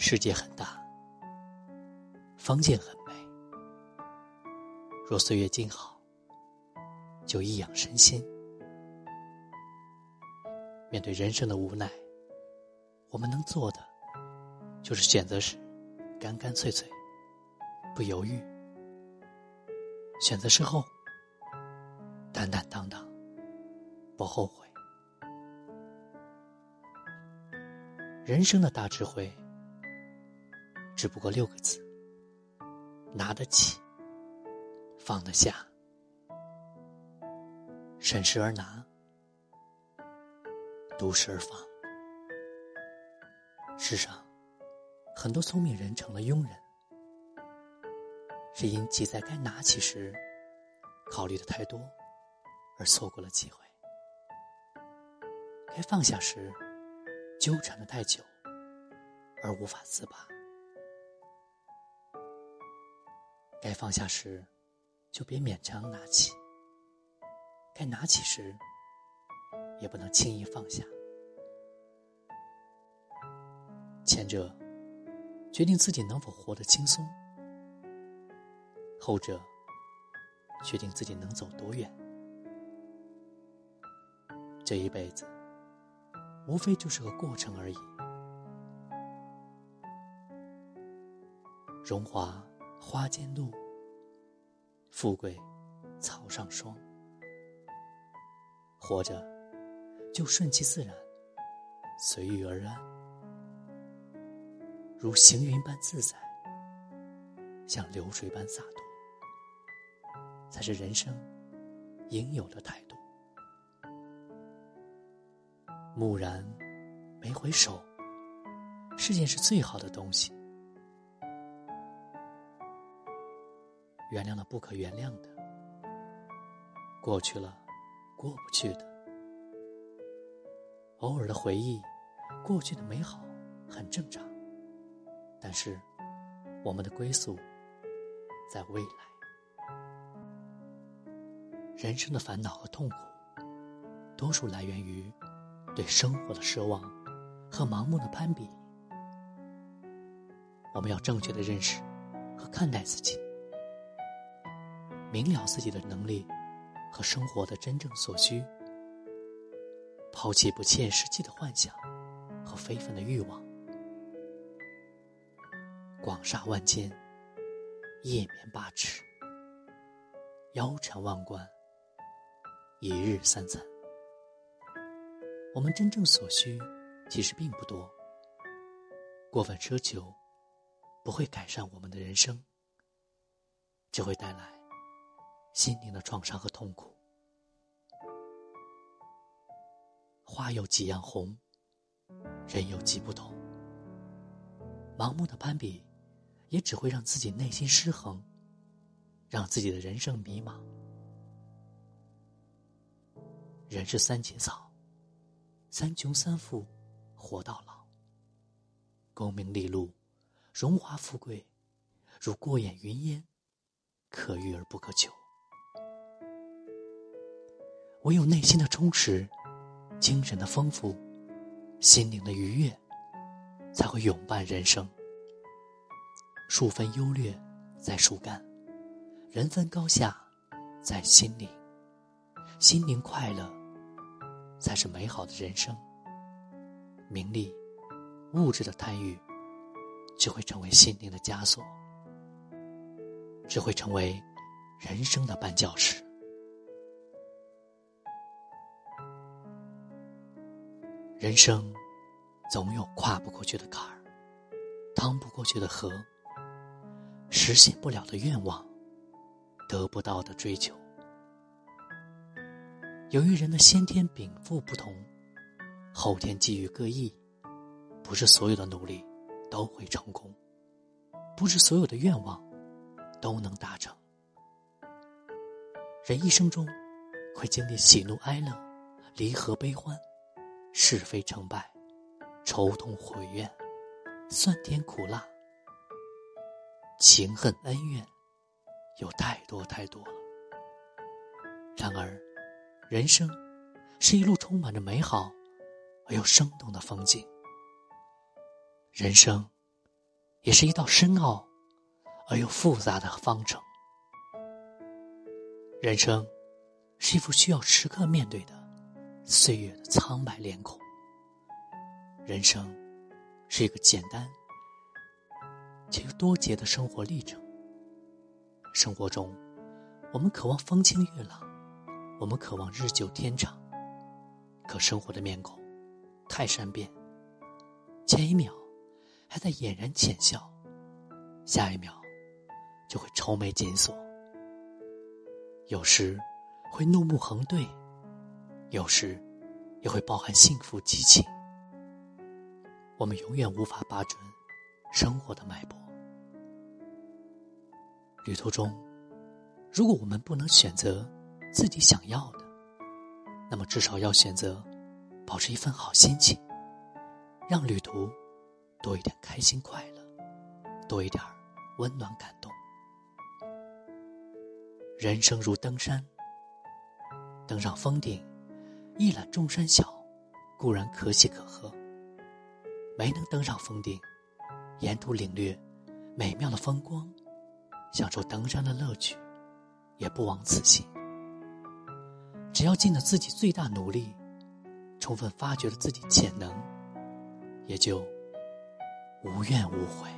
世界很大，方见很美。若岁月静好，就颐养身心。面对人生的无奈，我们能做的，就是选择时干干脆脆，不犹豫；选择之后坦坦荡荡，不后悔。人生的大智慧。只不过六个字：拿得起，放得下，审时而拿，读时而放。世上很多聪明人成了庸人，是因挤在该拿起时考虑的太多，而错过了机会；该放下时纠缠的太久，而无法自拔。该放下时，就别勉强拿起；该拿起时，也不能轻易放下。前者决定自己能否活得轻松，后者决定自己能走多远。这一辈子，无非就是个过程而已。荣华。花间露，富贵草上霜。活着就顺其自然，随遇而安，如行云般自在，像流水般洒脱，才是人生应有的态度。蓦然没回首，是件是最好的东西。原谅了不可原谅的，过去了过不去的，偶尔的回忆，过去的美好很正常。但是，我们的归宿在未来。人生的烦恼和痛苦，多数来源于对生活的奢望和盲目的攀比。我们要正确的认识和看待自己。明了自己的能力和生活的真正所需，抛弃不切实际的幻想和非分的欲望。广厦万间，夜眠八尺；腰缠万贯，一日三餐。我们真正所需其实并不多。过分奢求不会改善我们的人生，只会带来。心灵的创伤和痛苦。花有几样红，人有几不同。盲目的攀比，也只会让自己内心失衡，让自己的人生迷茫。人是三节草，三穷三富，活到老。功名利禄，荣华富贵，如过眼云烟，可遇而不可求。唯有内心的充实，精神的丰富，心灵的愉悦，才会永伴人生。树分优劣在树干，人分高下在心灵。心灵快乐，才是美好的人生。名利、物质的贪欲，只会成为心灵的枷锁，只会成为人生的绊脚石。人生总有跨不过去的坎儿，趟不过去的河，实现不了的愿望，得不到的追求。由于人的先天禀赋不同，后天机遇各异，不是所有的努力都会成功，不是所有的愿望都能达成。人一生中会经历喜怒哀乐、离合悲欢。是非成败，愁痛悔怨，酸甜苦辣，情恨恩怨，有太多太多了。然而，人生是一路充满着美好而又生动的风景。人生也是一道深奥而又复杂的方程。人生是一副需要时刻面对的岁月的苍白脸孔。人生是一个简单且又多节的生活历程。生活中，我们渴望风清月朗，我们渴望日久天长。可生活的面孔太善变，前一秒还在俨然浅笑，下一秒就会愁眉紧锁。有时会怒目横对，有时也会包含幸福激情。我们永远无法把准生活的脉搏。旅途中，如果我们不能选择自己想要的，那么至少要选择保持一份好心情，让旅途多一点开心快乐，多一点温暖感动。人生如登山，登上峰顶，一览众山小，固然可喜可贺；没能登上峰顶，沿途领略美妙的风光，享受登山的乐趣，也不枉此行。只要尽了自己最大努力，充分发掘了自己潜能，也就无怨无悔。